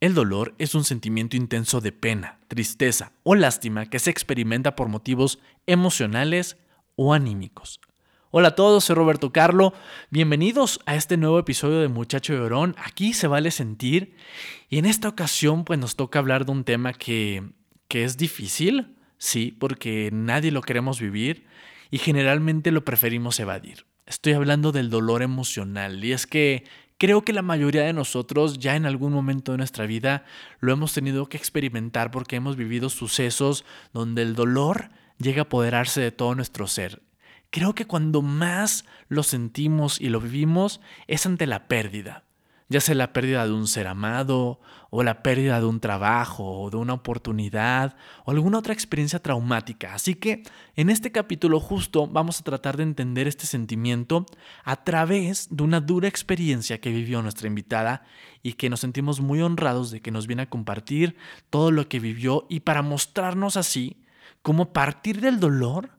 El dolor es un sentimiento intenso de pena, tristeza o lástima que se experimenta por motivos emocionales o anímicos. Hola a todos, soy Roberto Carlo. Bienvenidos a este nuevo episodio de Muchacho Llorón. Aquí se vale sentir y en esta ocasión pues nos toca hablar de un tema que, que es difícil, sí, porque nadie lo queremos vivir y generalmente lo preferimos evadir. Estoy hablando del dolor emocional y es que Creo que la mayoría de nosotros ya en algún momento de nuestra vida lo hemos tenido que experimentar porque hemos vivido sucesos donde el dolor llega a apoderarse de todo nuestro ser. Creo que cuando más lo sentimos y lo vivimos es ante la pérdida ya sea la pérdida de un ser amado, o la pérdida de un trabajo, o de una oportunidad, o alguna otra experiencia traumática. Así que en este capítulo justo vamos a tratar de entender este sentimiento a través de una dura experiencia que vivió nuestra invitada y que nos sentimos muy honrados de que nos viene a compartir todo lo que vivió y para mostrarnos así cómo partir del dolor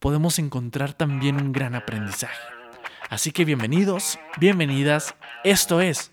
podemos encontrar también un gran aprendizaje. Así que bienvenidos, bienvenidas, esto es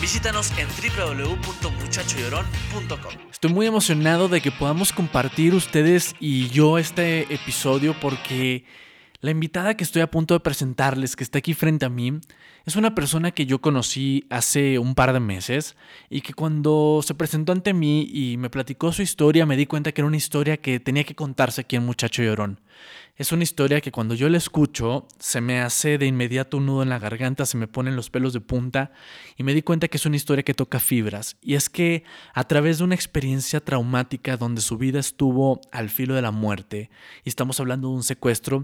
Visítanos en www.muchachollorón.com. Estoy muy emocionado de que podamos compartir ustedes y yo este episodio porque la invitada que estoy a punto de presentarles, que está aquí frente a mí, es una persona que yo conocí hace un par de meses y que cuando se presentó ante mí y me platicó su historia me di cuenta que era una historia que tenía que contarse aquí en Muchacho Llorón. Es una historia que cuando yo la escucho se me hace de inmediato un nudo en la garganta, se me ponen los pelos de punta y me di cuenta que es una historia que toca fibras. Y es que a través de una experiencia traumática donde su vida estuvo al filo de la muerte, y estamos hablando de un secuestro,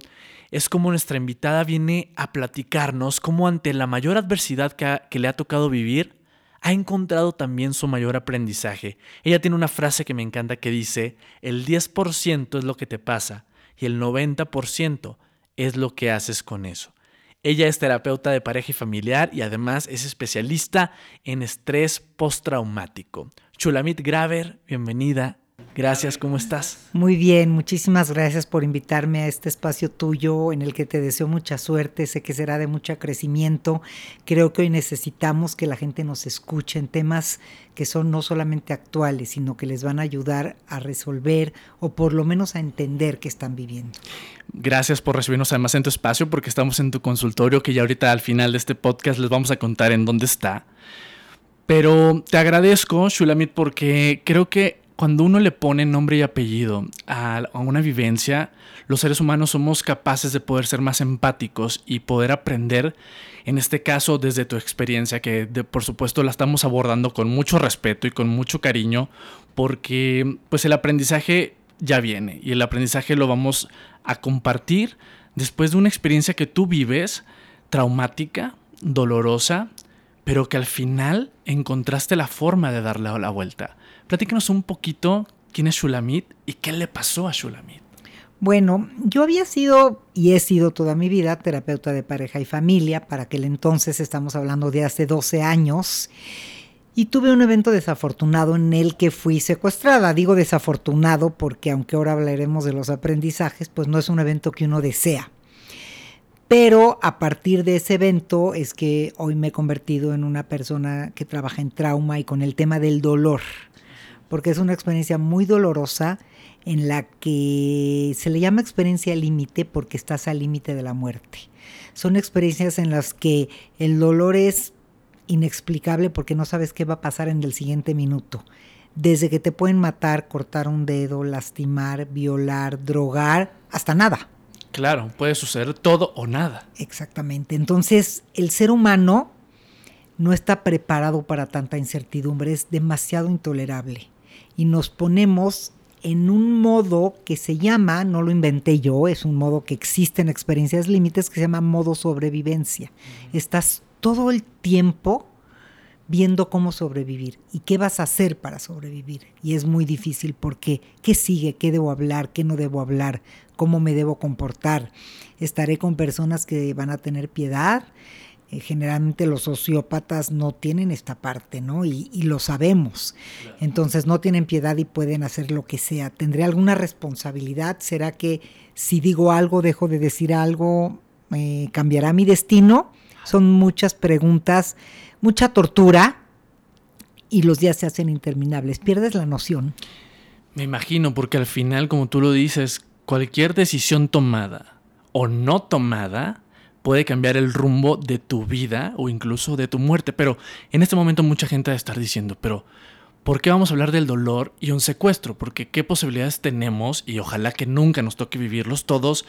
es como nuestra invitada viene a platicarnos cómo ante la mayor adversidad que, que le ha tocado vivir, ha encontrado también su mayor aprendizaje. Ella tiene una frase que me encanta que dice, el 10% es lo que te pasa y el 90% es lo que haces con eso. Ella es terapeuta de pareja y familiar y además es especialista en estrés postraumático. Chulamit Graver, bienvenida Gracias, ¿cómo estás? Muy bien, muchísimas gracias por invitarme a este espacio tuyo en el que te deseo mucha suerte, sé que será de mucho crecimiento. Creo que hoy necesitamos que la gente nos escuche en temas que son no solamente actuales, sino que les van a ayudar a resolver o por lo menos a entender qué están viviendo. Gracias por recibirnos además en tu espacio porque estamos en tu consultorio que ya ahorita al final de este podcast les vamos a contar en dónde está. Pero te agradezco, Shulamit, porque creo que cuando uno le pone nombre y apellido a, una vivencia, los seres humanos somos capaces de poder ser más empáticos y poder aprender, en este caso desde tu experiencia, que por supuesto la estamos abordando con mucho respeto y con mucho cariño, porque pues el aprendizaje ya viene y el aprendizaje lo vamos a compartir después de una experiencia que tú vives, traumática, dolorosa, pero que al final encontraste la forma de darle la vuelta. Platícanos un poquito quién es Shulamit y qué le pasó a Shulamit. Bueno, yo había sido y he sido toda mi vida terapeuta de pareja y familia, para aquel entonces estamos hablando de hace 12 años, y tuve un evento desafortunado en el que fui secuestrada. Digo desafortunado porque aunque ahora hablaremos de los aprendizajes, pues no es un evento que uno desea. Pero a partir de ese evento es que hoy me he convertido en una persona que trabaja en trauma y con el tema del dolor porque es una experiencia muy dolorosa en la que se le llama experiencia límite porque estás al límite de la muerte. Son experiencias en las que el dolor es inexplicable porque no sabes qué va a pasar en el siguiente minuto. Desde que te pueden matar, cortar un dedo, lastimar, violar, drogar, hasta nada. Claro, puede suceder todo o nada. Exactamente. Entonces, el ser humano no está preparado para tanta incertidumbre, es demasiado intolerable y nos ponemos en un modo que se llama, no lo inventé yo, es un modo que existe en experiencias límites que se llama modo sobrevivencia. Estás todo el tiempo viendo cómo sobrevivir y qué vas a hacer para sobrevivir. Y es muy difícil porque ¿qué sigue? ¿Qué debo hablar? ¿Qué no debo hablar? cómo me debo comportar. Estaré con personas que van a tener piedad. Eh, generalmente los sociópatas no tienen esta parte, ¿no? Y, lo sabemos. Entonces no tienen piedad y pueden hacer lo que sea. ¿Tendré alguna responsabilidad? ¿Será que si digo algo, dejo de decir algo, cambiará mi destino? Son muchas preguntas, mucha tortura y los días se hacen interminables. Pierdes la noción. Me imagino, porque al final, como tú lo dices, cualquier decisión tomada o no tomada puede cambiar el rumbo de tu vida o incluso de tu muerte. Pero en este momento mucha gente va a estar diciendo, pero ¿por qué vamos a hablar del dolor y un secuestro? Porque qué posibilidades tenemos, y ojalá que nunca nos toque vivirlos todos,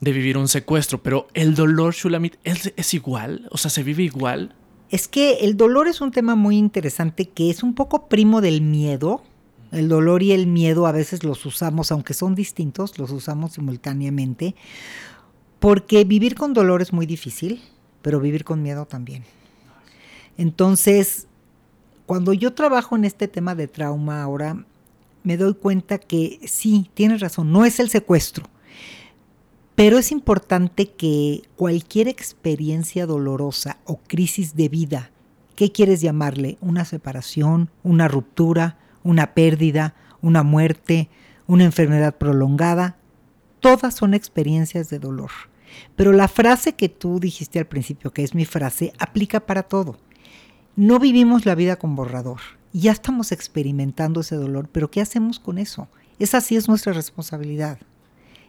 de vivir un secuestro. Pero el dolor, Shulamit, ¿es, es igual? O sea, ¿se vive igual? Es que el dolor es un tema muy interesante que es un poco primo del miedo el dolor y el miedo a veces los usamos, aunque son distintos, los usamos simultáneamente, porque vivir con dolor es muy difícil, pero vivir con miedo también. Entonces, cuando yo trabajo en este tema de trauma ahora, me doy cuenta que sí, tienes razón, no es el secuestro, pero es importante que cualquier experiencia dolorosa o crisis de vida, ¿qué quieres llamarle? Una separación, una ruptura, una pérdida, una muerte, una enfermedad prolongada, todas son experiencias de dolor. Pero la frase que tú dijiste al principio, que es mi frase, aplica para todo. No vivimos la vida con borrador. Ya estamos experimentando ese dolor, pero ¿qué hacemos con eso? Esa sí es nuestra responsabilidad,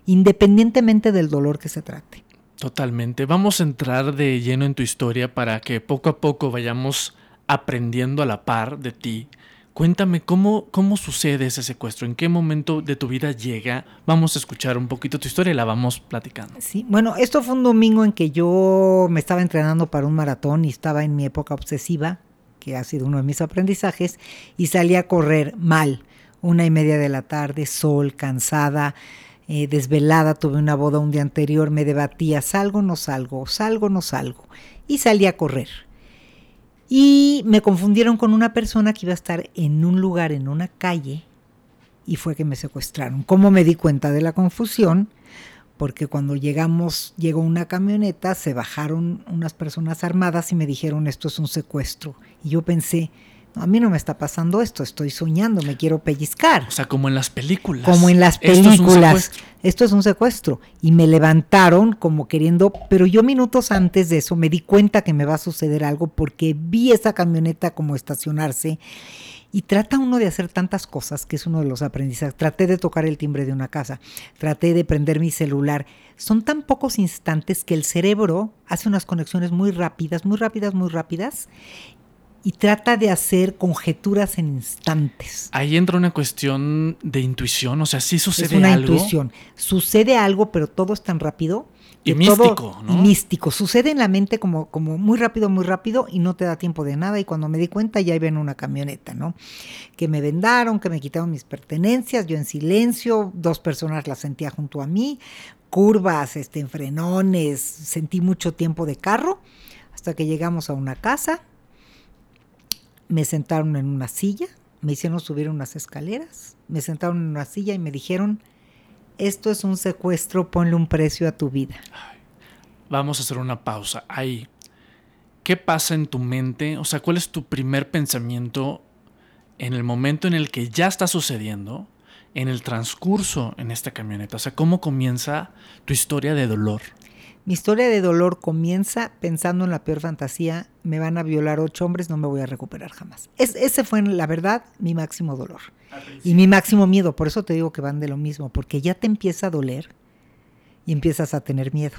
independientemente del dolor que se trate. Totalmente. Vamos a entrar de lleno en tu historia para que poco a poco vayamos aprendiendo a la par de ti Cuéntame cómo, cómo sucede ese secuestro, en qué momento de tu vida llega. Vamos a escuchar un poquito tu historia y la vamos platicando. Sí, bueno, esto fue un domingo en que yo me estaba entrenando para un maratón y estaba en mi época obsesiva, que ha sido uno de mis aprendizajes, y salí a correr mal, una y media de la tarde, sol, cansada, eh, desvelada, tuve una boda un día anterior, me debatía, salgo, no salgo, salgo, no salgo, y salí a correr y me confundieron con una persona que iba a estar en un lugar, en una calle, y fue que me secuestraron. ¿Cómo me di cuenta de la confusión? Porque cuando llegamos, llegó una camioneta, se bajaron unas personas armadas y me dijeron esto es un secuestro. Y yo pensé, a mí no me está pasando esto, estoy soñando, me quiero pellizcar. O sea, como en las películas. Como en las películas. Esto es un secuestro. Y me levantaron como queriendo, pero yo minutos antes de eso me di cuenta que me va a suceder algo porque vi esa camioneta como estacionarse. Y trata uno de hacer tantas cosas, que es uno de los aprendizajes. Traté de tocar el timbre de una casa, traté de prender mi celular. Son tan pocos instantes que el cerebro hace unas conexiones muy rápidas, muy rápidas, muy rápidas, y trata de hacer conjeturas en instantes. Ahí entra una cuestión de intuición, o sea, sí sucede algo. Es una algo? intuición. Sucede algo, pero todo es tan rápido. Y místico, ¿no? Y místico. Sucede en la mente como, como muy rápido, muy rápido y no te da tiempo de nada. Y cuando me di cuenta ya iba en una camioneta, ¿no? Que me vendaron, que me quitaron mis pertenencias, yo en silencio, dos personas las sentía junto a mí, curvas, este, en frenones, sentí mucho tiempo de carro hasta que llegamos a una casa me sentaron en una silla, me hicieron subir unas escaleras, me sentaron en una silla y me dijeron, esto es un secuestro, ponle un precio a tu vida. Vamos a hacer una pausa ahí. ¿Qué pasa en tu mente? O sea, ¿cuál es tu primer pensamiento en el momento en el que ya está sucediendo, en el transcurso en esta camioneta? O sea, ¿cómo comienza tu historia de dolor? Mi historia de dolor comienza pensando en la peor fantasía, me van a violar ocho hombres, no me voy a recuperar jamás. ese fue, la verdad, mi máximo dolor. Y mi máximo miedo, por eso te digo que van de lo mismo, porque ya te empieza a doler y empiezas a tener miedo.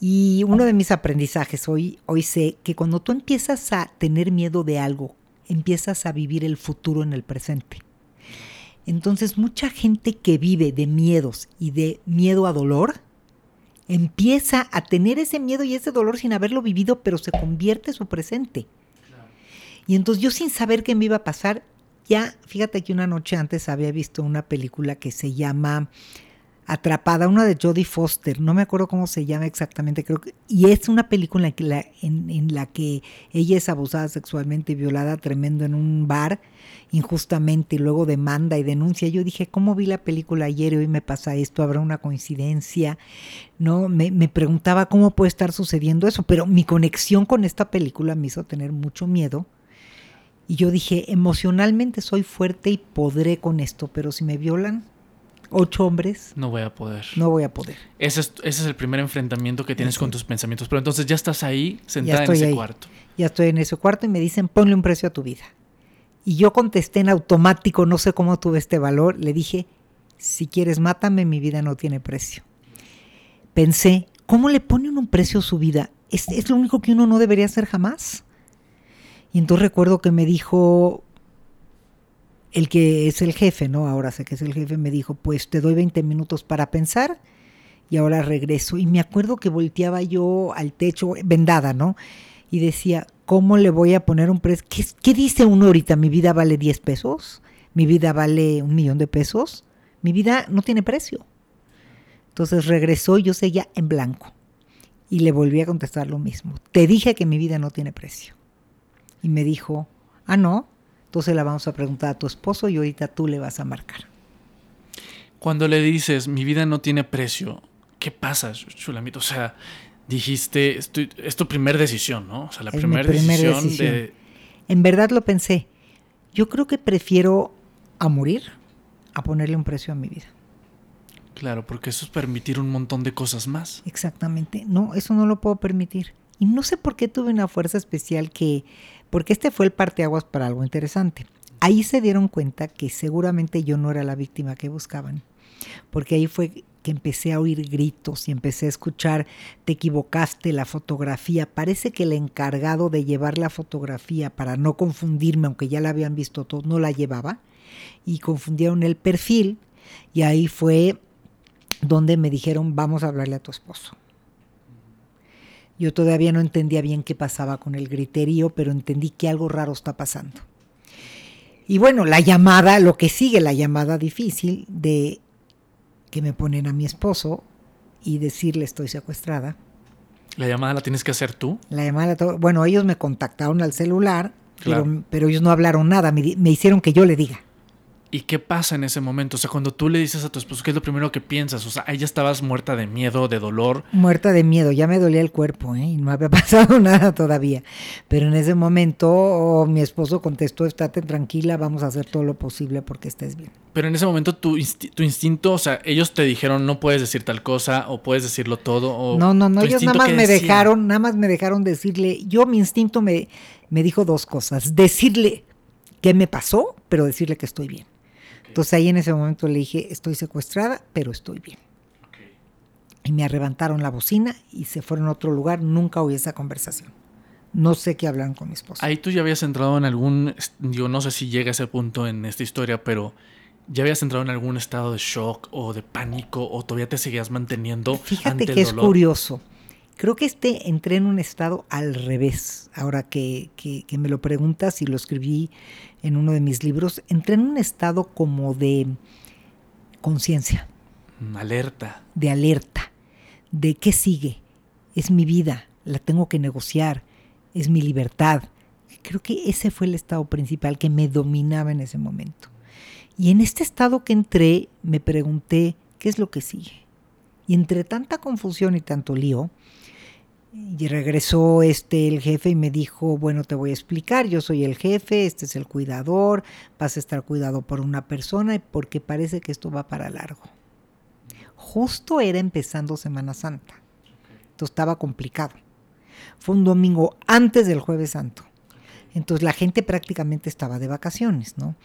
Y uno de mis aprendizajes hoy, hoy sé que cuando tú empiezas a tener miedo de algo, empiezas a vivir el futuro en el presente. Entonces mucha gente que vive de miedos y de miedo a dolor, empieza a tener ese miedo y ese dolor sin haberlo vivido, pero se convierte en su presente. Y entonces yo sin saber qué me iba a pasar, ya, fíjate que una noche antes había visto una película que se llama Atrapada, una de Jodie Foster, no me acuerdo cómo se llama exactamente, creo que, y es una película en, que la, en, en la que ella es abusada sexualmente y violada tremendo en un bar injustamente y luego demanda y denuncia. Yo dije, ¿cómo vi la película ayer y hoy me pasa esto? ¿Habrá una coincidencia? ¿No? Me, me preguntaba cómo puede estar sucediendo eso, pero mi conexión con esta película me hizo tener mucho miedo. Y yo dije, emocionalmente soy fuerte y podré con esto, pero si me violan, ocho hombres, No voy a poder. no voy a poder. Ese es, ese es el primer enfrentamiento que tienes con tus pensamientos. Pero entonces ya estás ahí, sentada en ese ahí. cuarto. Ya estoy en ese cuarto y me dicen, ponle un precio a tu vida. Y yo contesté en automático, no sé cómo tuve este valor, le dije, si quieres mátame, mi vida no tiene precio. Pensé, ¿cómo le pone uno un precio a su vida? Es, es lo único que uno no debería hacer jamás. Y entonces recuerdo que me dijo el que es el jefe, ¿no? Ahora sé que es el jefe, me dijo, pues te doy 20 minutos para pensar y ahora regreso. Y me acuerdo que volteaba yo al techo, vendada, ¿no? Y decía, ¿cómo le voy a poner un precio? ¿Qué, dice uno ahorita? ¿Mi vida vale 10 pesos? ¿Mi vida vale un millón de pesos? Mi vida no tiene precio. Entonces regresó y yo seguía en blanco. Y le volví a contestar lo mismo. Te dije que mi vida no tiene precio. Y me dijo, ah, no. Entonces la vamos a preguntar a tu esposo y ahorita tú le vas a marcar. Cuando le dices, mi vida no tiene precio, ¿qué pasa, Chulamito? O sea, dijiste, estoy- es tu primer decisión, ¿no? O sea, la primera primer decisión, decisión. de... En verdad lo pensé. Yo creo que prefiero a morir a ponerle un precio a mi vida. Claro, porque eso es permitir un montón de cosas más. Exactamente. No, eso no lo puedo permitir. Y no sé por qué tuve una fuerza especial que, porque este fue el parteaguas para algo interesante. Ahí se dieron cuenta que seguramente yo no era la víctima que buscaban. Porque ahí fue que empecé a oír gritos y empecé a escuchar, te equivocaste, la fotografía. Parece que el encargado de llevar la fotografía para no confundirme, aunque ya la habían visto todos, no la llevaba. Y confundieron el perfil. Y ahí fue donde me dijeron, vamos a hablarle a tu esposo. Yo todavía no entendía bien qué pasaba con el griterío, pero entendí que algo raro está pasando. Y bueno, la llamada, lo que sigue, la llamada difícil de que me ponen a mi esposo y decirle estoy secuestrada. La llamada la tienes que hacer tú. La llamada, bueno, ellos me contactaron al celular, Claro. pero, pero ellos no hablaron nada, me, me hicieron que yo le diga. ¿Y qué pasa en ese momento? O sea, cuando tú le dices a tu esposo, ¿qué es lo primero que piensas? O sea, ahí ya estabas muerta de miedo, de dolor. Muerta de miedo, ya me dolía el cuerpo, ¿eh? y no había pasado nada todavía. Pero en ese momento oh, mi esposo contestó, estate tranquila, vamos a hacer todo lo posible porque estés bien. Pero en ese momento tu, insti- tu instinto, o sea, ellos te dijeron no puedes decir tal cosa o puedes decirlo todo. O No, no, no, ellos nada más ¿qué me dejaron, nada más me dejaron decirle, yo mi instinto me, me dijo dos cosas, decirle qué me pasó, pero decirle que estoy bien. Entonces ahí en ese momento le dije, estoy secuestrada, pero estoy bien. Y me arrebataron la bocina y se fueron a otro lugar, nunca oí esa conversación. No sé qué hablaron con mi esposo. Ahí tú ya habías entrado en algún, yo no sé si llega a ese punto en esta historia, pero ya habías entrado en algún estado de shock o de pánico o todavía te seguías manteniendo Fíjate ante que el es dolor. curioso. Creo que este entré en un estado al revés. Ahora que, que- que me lo preguntas y lo escribí en uno de mis libros, entré en un estado como de conciencia, Mm, Alerta. de alerta, de qué sigue. Es mi vida, la tengo que negociar, es mi libertad. Creo que ese fue el estado principal que me dominaba en ese momento. Y en este estado que entré, me pregunté, ¿qué es lo que sigue? Y entre tanta confusión y tanto lío, y regresó este el jefe y me dijo, bueno, te voy a explicar, yo soy el jefe, este es el cuidador, vas a estar cuidado por una persona porque parece que esto va para largo. Justo era empezando Semana Santa. Entonces estaba complicado. Fue un domingo antes del jueves santo. Entonces la gente prácticamente estaba de vacaciones, ¿no?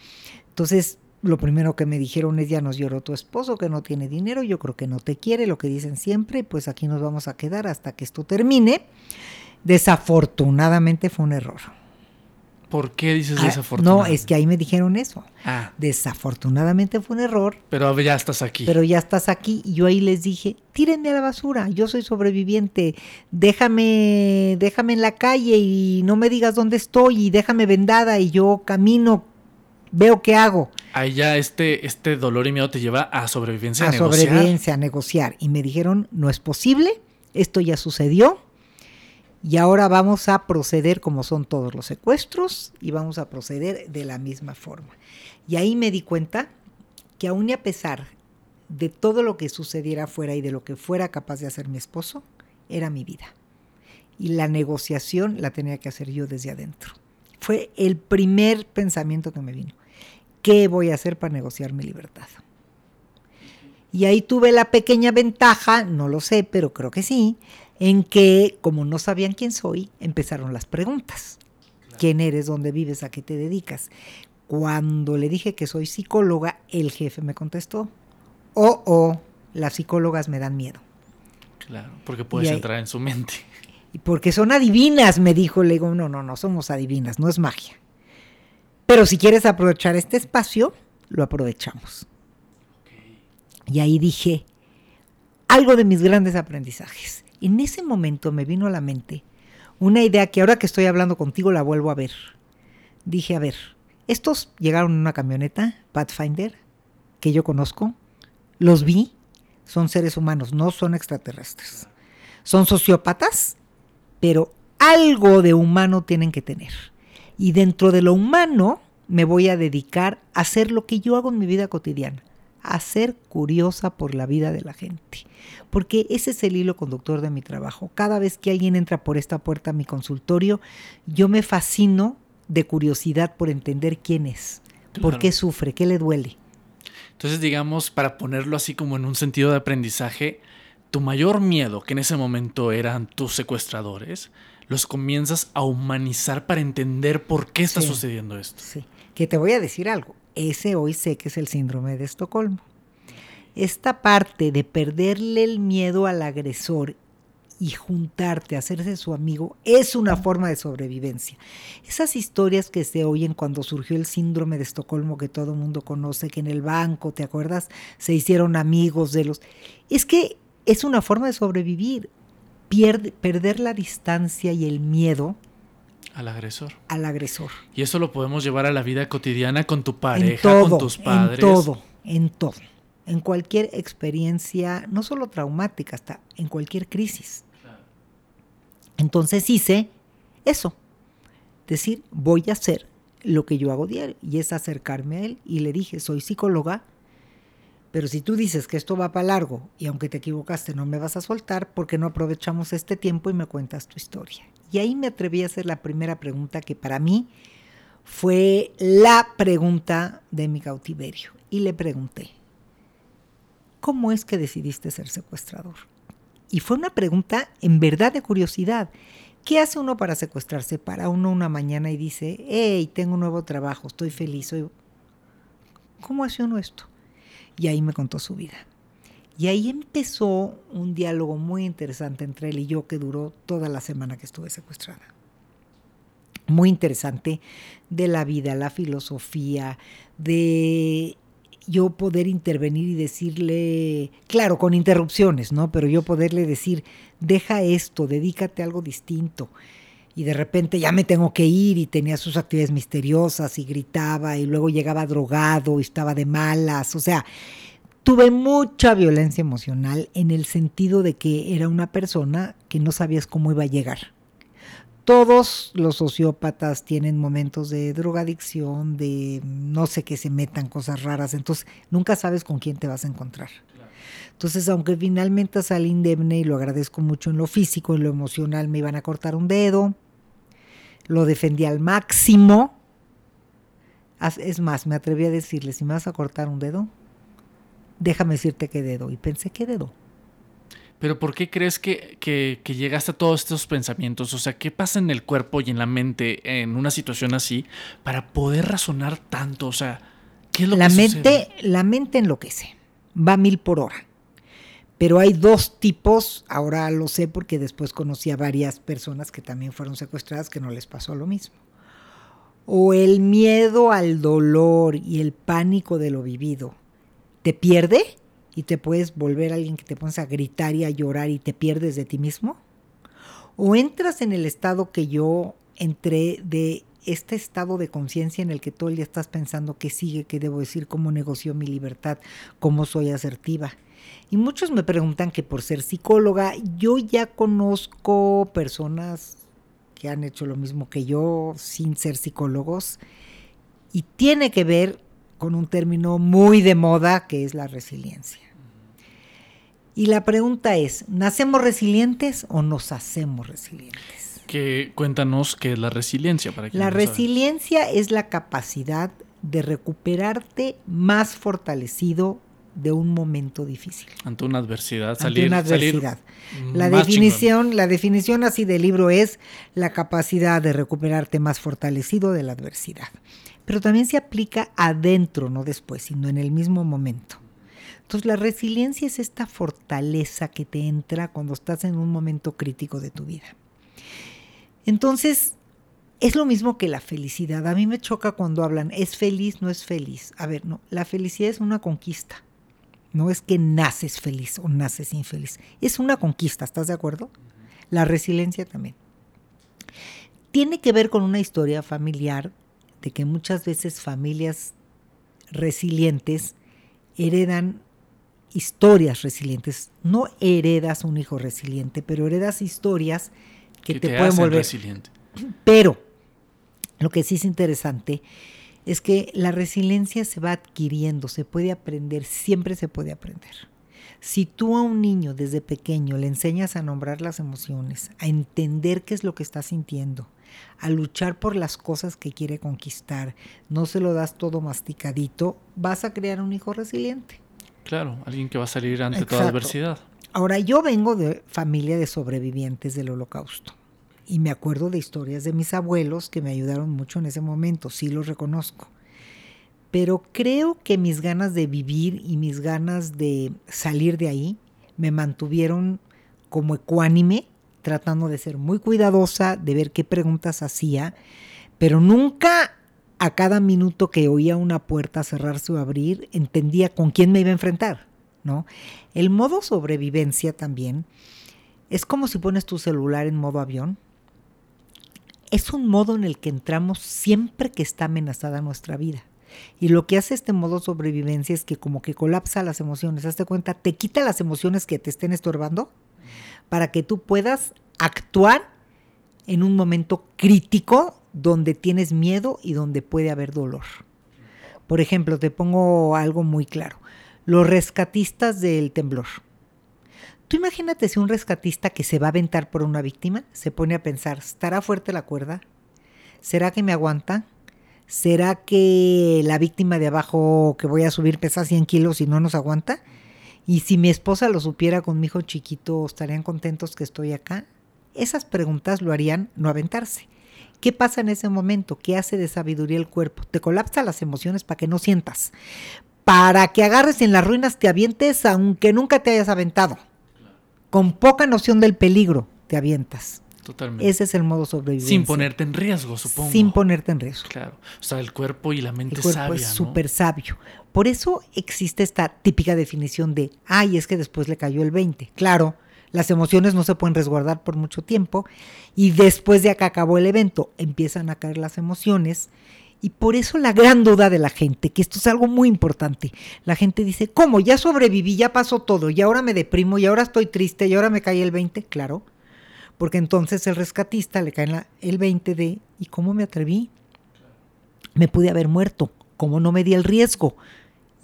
Entonces lo primero que me dijeron es ya nos lloró tu esposo que no tiene dinero, yo creo que no te quiere, lo que dicen siempre, pues aquí nos vamos a quedar hasta que esto termine. Desafortunadamente fue un error. ¿Por qué dices Ah, desafortunado? no, es que ahí me dijeron eso. Ah, Desafortunadamente fue un error, pero ya estás aquí. pero ya estás aquí y yo ahí les dije, tírenme a la basura, yo soy sobreviviente, déjame, déjame en la calle y no me digas dónde estoy y déjame vendada y yo camino, veo qué hago. Ahí ya este, este dolor y miedo te lleva a sobrevivencia, a, a negociar. sobrevivencia, a negociar. Y me dijeron, no es posible, esto ya sucedió, y ahora vamos a proceder como son todos los secuestros, y vamos a proceder de la misma forma. Y ahí me di cuenta que aún y a pesar de todo lo que sucediera afuera y de lo que fuera capaz de hacer mi esposo, era mi vida. Y la negociación la tenía que hacer yo desde adentro. Fue el primer pensamiento que me vino. ¿Qué voy a hacer para negociar mi libertad? Y ahí tuve la pequeña ventaja, no lo sé, pero creo que sí, en que como no sabían quién soy, empezaron las preguntas. ¿Quién eres? ¿Dónde vives? ¿A qué te dedicas? Cuando le dije que soy psicóloga, el jefe me contestó, oh, oh, las psicólogas me dan miedo. Claro, porque puedes ahí, entrar en su mente. Y porque son adivinas, me dijo. Le digo, no, no, no, somos adivinas, no es magia. Pero si quieres aprovechar este espacio, lo aprovechamos. Okay. Y ahí dije, algo de mis grandes aprendizajes. En ese momento me vino a la mente una idea que ahora que estoy hablando contigo la vuelvo a ver. Dije, a ver, estos llegaron en una camioneta, Pathfinder, que yo conozco, los vi, son seres humanos, no son extraterrestres. Son sociópatas, pero algo de humano tienen que tener. Y dentro de lo humano me voy a dedicar a hacer lo que yo hago en mi vida cotidiana, a ser curiosa por la vida de la gente. Porque ese es el hilo conductor de mi trabajo. Cada vez que alguien entra por esta puerta a mi consultorio, yo me fascino de curiosidad por entender quién es, claro. por qué sufre, qué le duele. Entonces, digamos, para ponerlo así como en un sentido de aprendizaje, tu mayor miedo, que en ese momento eran tus secuestradores, los comienzas a humanizar para entender por qué está sí, sucediendo esto. Sí, que te voy a decir algo, ese hoy sé que es el síndrome de Estocolmo. Esta parte de perderle el miedo al agresor y juntarte, hacerse su amigo, es una forma de sobrevivencia. Esas historias que se oyen cuando surgió el síndrome de Estocolmo que todo el mundo conoce, que en el banco, ¿te acuerdas? Se hicieron amigos de los... Es que es una forma de sobrevivir. Pierde, perder la distancia y el miedo al agresor. Al agresor. Y eso lo podemos llevar a la vida cotidiana con tu pareja, todo, con tus padres. En todo, en todo. En cualquier experiencia, no solo traumática, hasta en cualquier crisis. Entonces hice eso. Decir, voy a hacer lo que yo hago diario. Y es acercarme a él. Y le dije, soy psicóloga, pero si tú dices que esto va para largo y aunque te equivocaste no me vas a soltar, ¿por qué no aprovechamos este tiempo y me cuentas tu historia? Y ahí me atreví a hacer la primera pregunta que para mí fue la pregunta de mi cautiverio. Y le pregunté, ¿cómo es que decidiste ser secuestrador? Y fue una pregunta en verdad de curiosidad. ¿Qué hace uno para secuestrarse? Para uno una mañana y dice, hey, tengo un nuevo trabajo, estoy feliz. ¿Cómo hace uno esto? Y ahí me contó su vida. Y ahí empezó un diálogo muy interesante entre él y yo que duró toda la semana que estuve secuestrada. Muy interesante de la vida, la filosofía, de yo poder intervenir y decirle, claro, con interrupciones, ¿no? Pero yo poderle decir, deja esto, dedícate a algo distinto. Y de repente ya me tengo que ir y tenía sus actividades misteriosas y gritaba y luego llegaba drogado y estaba de malas. O sea, tuve mucha violencia emocional en el sentido de que era una persona que no sabías cómo iba a llegar. Todos los sociópatas tienen momentos de drogadicción, de no sé qué se metan cosas raras, entonces nunca sabes con quién te vas a encontrar. Entonces, aunque finalmente salí indemne y lo agradezco mucho en lo físico, en lo emocional me iban a cortar un dedo, lo defendí al máximo. Es más, me atreví a decirle, si me vas a cortar un dedo, déjame decirte qué dedo. Y pensé, ¿qué dedo? Pero ¿por qué crees que, que, que, llegaste a todos estos pensamientos? O sea, ¿qué pasa en el cuerpo y en la mente en una situación así para poder razonar tanto? O sea, ¿qué es lo la que mente, sucede? La mente enloquece, va mil por hora. Pero hay dos tipos, ahora lo sé porque después conocí a varias personas que también fueron secuestradas que no les pasó lo mismo. O el miedo al dolor y el pánico de lo vivido te pierde y te puedes volver alguien que te pones a gritar y a llorar y te pierdes de ti mismo. O entras en el estado que yo entré de este estado de conciencia en el que todo el día estás pensando qué sigue, qué debo decir, cómo negocio mi libertad, cómo soy asertiva. Y muchos me preguntan que por ser psicóloga, yo ya conozco personas que han hecho lo mismo que yo sin ser psicólogos y tiene que ver con un término muy de moda que es la resiliencia. Y la pregunta es, ¿nacemos resilientes o nos hacemos resilientes? Que, cuéntanos qué es la resiliencia. Para la resiliencia es la capacidad de recuperarte más fortalecido de un momento difícil. Ante una adversidad, salir. Ante una adversidad. la definición, la definición así del libro es la capacidad de recuperarte más fortalecido de la adversidad. Pero también se aplica adentro, no después, sino en el mismo momento. Entonces la resiliencia es esta fortaleza que te entra cuando estás en un momento crítico de tu vida. Entonces, es lo mismo que la felicidad. A mí me choca cuando hablan, es feliz, no es feliz. A ver, no, la felicidad es una conquista. No es que naces feliz o naces infeliz. Es una conquista, ¿estás de acuerdo? La resiliencia también. Tiene que ver con una historia familiar de que muchas veces familias resilientes heredan historias resilientes. No heredas un hijo resiliente, pero heredas historias que, te, pueden volver resiliente. Pero lo que sí es interesante es que la resiliencia se va adquiriendo, se puede aprender, siempre se puede aprender. Si tú a un niño desde pequeño le enseñas a nombrar las emociones, a entender qué es lo que está sintiendo, a luchar por las cosas que quiere conquistar, no se lo das todo masticadito, vas a crear un hijo resiliente. Claro, alguien que va a salir ante toda adversidad. Ahora, yo vengo de familia de sobrevivientes del holocausto y me acuerdo de historias de mis abuelos que me ayudaron mucho en ese momento, sí los reconozco. Pero creo que mis ganas de vivir y mis ganas de salir de ahí me mantuvieron como ecuánime, tratando de ser muy cuidadosa, de ver qué preguntas hacía, pero nunca a cada minuto que oía una puerta cerrarse o abrir entendía con quién me iba a enfrentar, ¿no? El modo sobrevivencia también es como si pones tu celular en modo avión es un modo en el que entramos siempre que está amenazada nuestra vida. Y lo que hace este modo sobrevivencia es que como que colapsa las emociones. Hazte cuenta, te quita las emociones que te estén estorbando para que tú puedas actuar en un momento crítico donde tienes miedo y donde puede haber dolor. Por ejemplo, te pongo algo muy claro. Los rescatistas del temblor. Imagínate si un rescatista que se va a aventar por una víctima se pone a pensar, ¿estará fuerte la cuerda? ¿Será que me aguanta? ¿Será que la víctima de abajo que voy a subir pesa 100 kilos y no nos aguanta? Y si mi esposa lo supiera con mi hijo chiquito, ¿estarían contentos que estoy acá? Esas preguntas lo harían no aventarse. ¿Qué pasa en ese momento? ¿Qué hace de sabiduría el cuerpo? Te colapsa las emociones para que no sientas. Para que agarres en las ruinas te avientes aunque nunca te hayas aventado con poca noción del peligro, te avientas. Totalmente. Ese es el modo sobrevivencia. Sin ponerte en riesgo, supongo. Sin ponerte en riesgo. Claro. O sea, el cuerpo y la mente el cuerpo es súper sabio. Por eso existe esta típica definición de, ay, es que después le cayó el 20. Claro, las emociones no se pueden resguardar por mucho tiempo y después de acá acabó el evento, empiezan a caer las emociones y por eso la gran duda de la gente, que esto es algo muy importante. La gente dice, ¿cómo? Ya sobreviví, ya pasó todo, y ahora me deprimo, y ahora estoy triste, y ahora me cae el 20. Claro, porque entonces el rescatista le cae el 20 de, ¿y cómo me atreví? Me pude haber muerto, ¿cómo no me di el riesgo?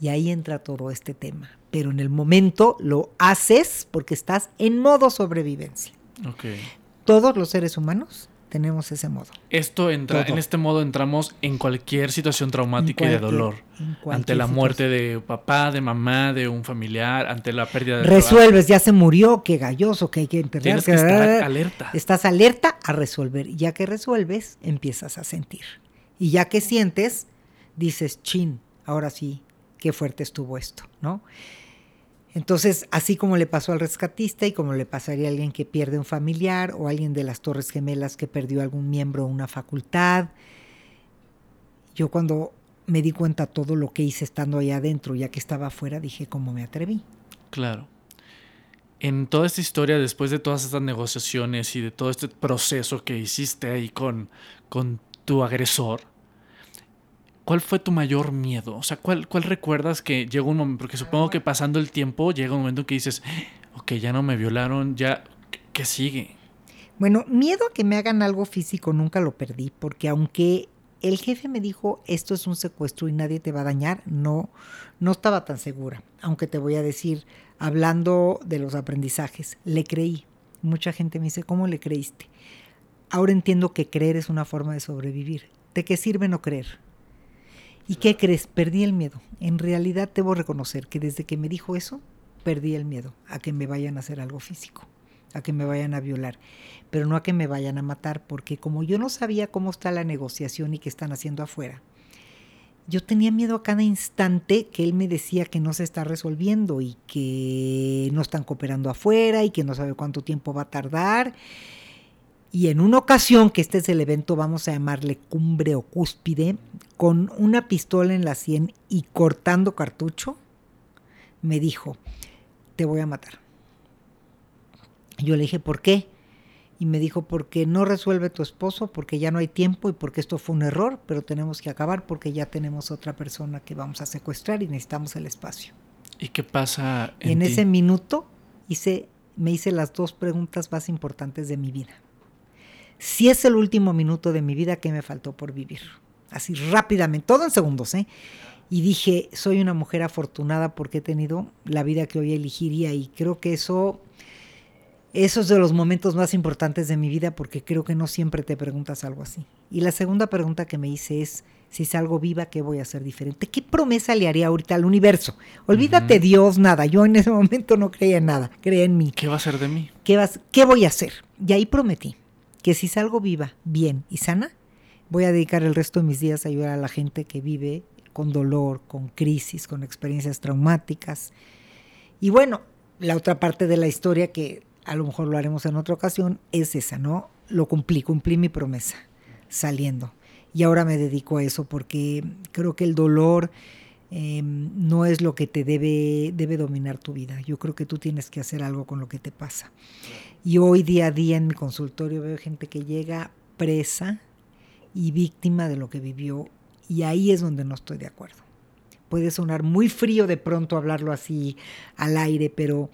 Y ahí entra todo este tema. Pero en el momento lo haces porque estás en modo sobrevivencia. Okay. Todos los seres humanos tenemos ese modo. Esto entra, en este modo entramos en cualquier situación traumática y de dolor. Ante la muerte de papá, de mamá, de un familiar, ante la pérdida de Resuelves, ya se murió, qué galloso, que hay que enterrar. Tienes que estar alerta. Estás alerta a resolver. Y ya que resuelves, empiezas a sentir. Y ya que sientes, dices, chin, ahora sí, qué fuerte estuvo esto, ¿no? Entonces, así como le pasó al rescatista y como le pasaría a alguien que pierde un familiar o alguien de las Torres Gemelas que perdió algún miembro o una facultad, yo cuando me di cuenta todo lo que hice estando allá adentro, ya que estaba afuera, dije, ¿cómo me atreví? Claro. En toda esta historia, después de todas estas negociaciones y de todo este proceso que hiciste ahí con, con tu agresor, ¿cuál fue tu mayor miedo? O sea, ¿cuál, cuál recuerdas que llegó un momento? Porque supongo que pasando el tiempo llega un momento en que dices, ok, ya no me violaron, ya, ¿qué sigue? Bueno, miedo a que me hagan algo físico nunca lo perdí, porque aunque el jefe me dijo esto es un secuestro y nadie te va a dañar, no, no estaba tan segura. Aunque te voy a decir, hablando de los aprendizajes, le creí. Mucha gente me dice, ¿cómo le creíste? Ahora entiendo que creer es una forma de sobrevivir. ¿De qué sirve no creer? ¿Y qué crees? Perdí el miedo. En realidad debo reconocer que desde que me dijo eso, perdí el miedo a que me vayan a hacer algo físico a que me vayan a violar, pero no a que me vayan a matar, porque como yo no sabía cómo está la negociación y qué están haciendo afuera, yo tenía miedo a cada instante que él me decía que no se está resolviendo y que no están cooperando afuera y que no sabe cuánto tiempo va a tardar. Y en una ocasión, que este es el evento, vamos a llamarle cumbre o cúspide, con una pistola en la sien y cortando cartucho, me dijo, te voy a matar. Yo le dije, ¿por qué? Y me dijo, porque no resuelve tu esposo, porque ya no hay tiempo y porque esto fue un error, pero tenemos que acabar porque ya tenemos otra persona que vamos a secuestrar y necesitamos el espacio. ¿Y qué pasa? En, en ese minuto hice, me hice las dos preguntas más importantes de mi vida. Si es el último minuto de mi vida, ¿qué me faltó por vivir? Así rápidamente, todo en segundos, ¿eh? Y dije, soy una mujer afortunada porque he tenido la vida que hoy elegiría y creo que eso eso es de los momentos más importantes de mi vida porque creo que no siempre te preguntas algo así. Y la segunda pregunta que me hice es, si salgo viva, ¿qué voy a hacer diferente? ¿Qué promesa le haría ahorita al universo? Olvídate Dios, nada. Yo en ese momento no creía en nada, creía en mí. ¿Qué va a ser de mí? ¿Qué, vas, ¿Qué voy a hacer? Y ahí prometí que si salgo viva, bien y sana, voy a dedicar el resto de mis días a ayudar a la gente que vive con dolor, con crisis, con experiencias traumáticas. Y bueno, la otra parte de la historia que a lo mejor lo haremos en otra ocasión, es esa, ¿no? Lo cumplí, cumplí mi promesa saliendo. Y ahora me dedico a eso porque creo que el dolor em, no es lo que te debe, debe dominar tu vida. Yo creo que tú tienes que hacer algo con lo que te pasa. Y hoy día a día en mi consultorio veo gente que llega presa y víctima de lo que vivió y ahí es donde no estoy de acuerdo. Puede sonar muy frío de pronto hablarlo así al aire, pero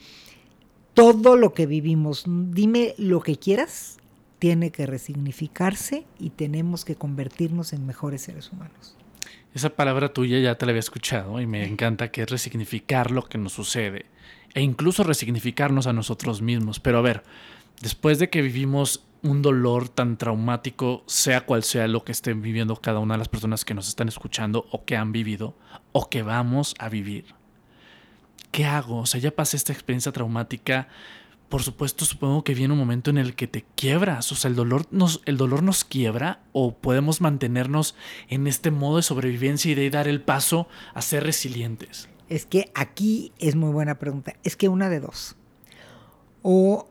todo lo que vivimos, dime lo que quieras, tiene que resignificarse y tenemos que convertirnos en mejores seres humanos. Esa palabra tuya ya te la había escuchado y me encanta que es resignificar lo que nos sucede e incluso resignificarnos a nosotros mismos. Pero a ver, después de que vivimos un dolor tan traumático, sea cual sea lo que estén viviendo cada una de las personas que nos están escuchando o que han vivido o que vamos a vivir, ¿qué hago? O sea, ya pasé esta experiencia traumática. Por supuesto, supongo que viene un momento en el que te quiebras. O sea, el dolor nos, el dolor nos quiebra o podemos mantenernos en este modo de sobrevivencia y de dar el paso a ser resilientes. Es que aquí es muy buena pregunta. Es que una de dos. O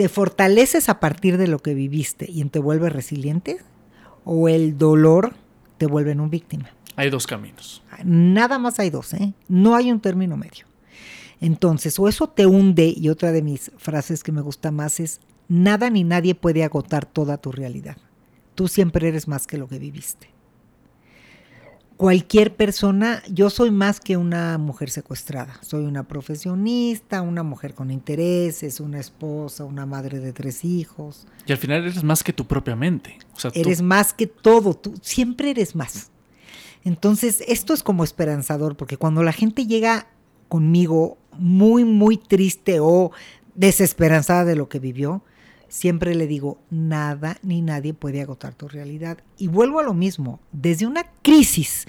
te fortaleces a partir de lo que viviste y te vuelves resiliente, o el dolor te vuelve en un víctima. Hay dos caminos. Nada más hay dos, ¿eh? No hay un término medio. Entonces, o eso te hunde, y otra de mis frases que me gusta más es, nada ni nadie puede agotar toda tu realidad. Tú siempre eres más que lo que viviste. Cualquier persona, yo soy más que una mujer secuestrada, soy una profesionista, una mujer con intereses, una esposa, una madre de tres hijos. Y al final eres más que tu propia mente. eres más que todo, tú siempre eres más. Entonces, esto es como esperanzador, porque cuando la gente llega conmigo muy, muy triste o desesperanzada de lo que vivió, siempre le digo, nada ni nadie puede agotar tu realidad. Y vuelvo a lo mismo, desde una crisis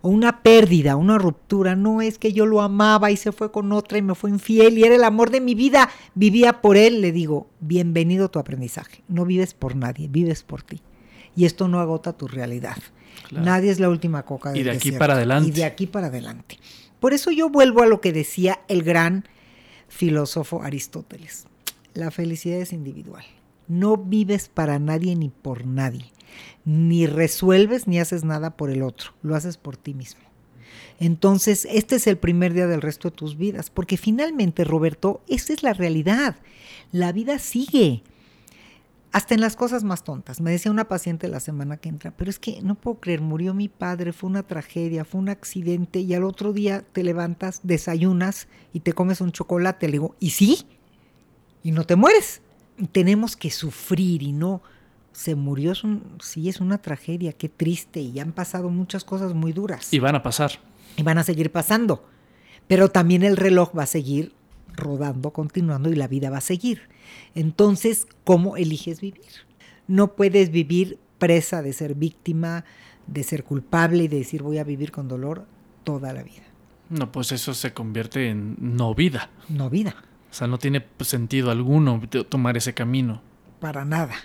o una pérdida, una ruptura, no es que yo lo amaba y se fue con otra y me fue infiel y era el amor de mi vida, vivía por él, le digo, bienvenido a tu aprendizaje, no vives por nadie, vives por ti. Y esto no agota tu realidad. Nadie es la última coca del Y de aquí para adelante. Y de aquí para adelante. Por eso yo vuelvo a lo que decía el gran filósofo Aristóteles. La felicidad es individual. No vives para nadie ni por nadie. Ni resuelves ni haces nada por el otro. Lo haces por ti mismo. Entonces, este es el primer día del resto de tus vidas, porque finalmente, Roberto, esa es la realidad. La vida sigue. hasta en las cosas más tontas. Me decía una paciente la semana que entra, pero es que no puedo creer, murió mi padre, fue una tragedia, fue un accidente y al otro día te levantas, desayunas y te comes un chocolate. Le digo, ¿y sí? Y no te mueres. Tenemos que sufrir y no se murió, es un, sí, es una tragedia, qué triste, y han pasado muchas cosas muy duras. Y van a pasar. Y van a seguir pasando. Pero también el reloj va a seguir rodando, continuando, y la vida va a seguir. Entonces, ¿cómo eliges vivir? No puedes vivir presa de ser víctima, de ser culpable y de decir voy a vivir con dolor toda la vida. No, pues eso se convierte en no vida. No vida. O sea, no tiene sentido alguno tomar ese camino. Para nada.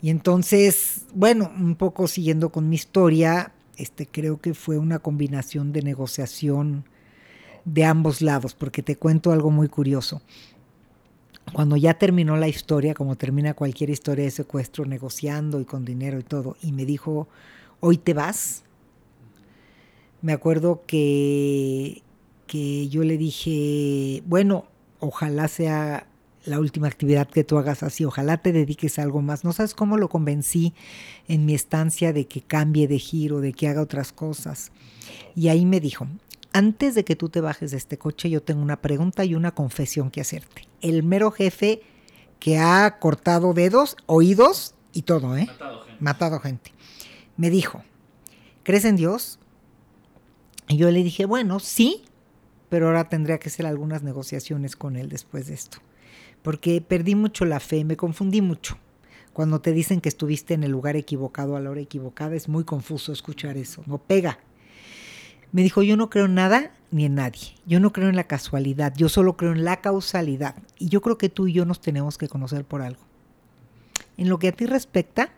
Y entonces, bueno, un poco siguiendo con mi historia, este, creo que fue una combinación de negociación de ambos lados, porque te cuento algo muy curioso. Cuando ya terminó la historia, como termina cualquier historia de secuestro, negociando y con dinero y todo, y me dijo, hoy te vas, me acuerdo que, que yo le dije, bueno, ojalá sea la última actividad que tú hagas así. Ojalá te dediques a algo más. No sabes cómo lo convencí en mi estancia de que cambie de giro, de que haga otras cosas. Y ahí me dijo, antes de que tú te bajes de este coche, yo tengo una pregunta y una confesión que hacerte. El mero jefe que ha cortado dedos, oídos y todo, ¿eh? Matado gente. Matado gente. Me dijo, ¿crees en Dios? Y yo le dije, bueno, sí, pero ahora tendría que hacer algunas negociaciones con él después de esto porque perdí mucho la fe, me confundí mucho. Cuando te dicen que estuviste en el lugar equivocado a la hora equivocada, es muy confuso escuchar eso, no pega. Me dijo, yo no creo en nada ni en nadie, yo no creo en la casualidad, yo solo creo en la causalidad. Y yo creo que tú y yo nos tenemos que conocer por algo. En lo que a ti respecta,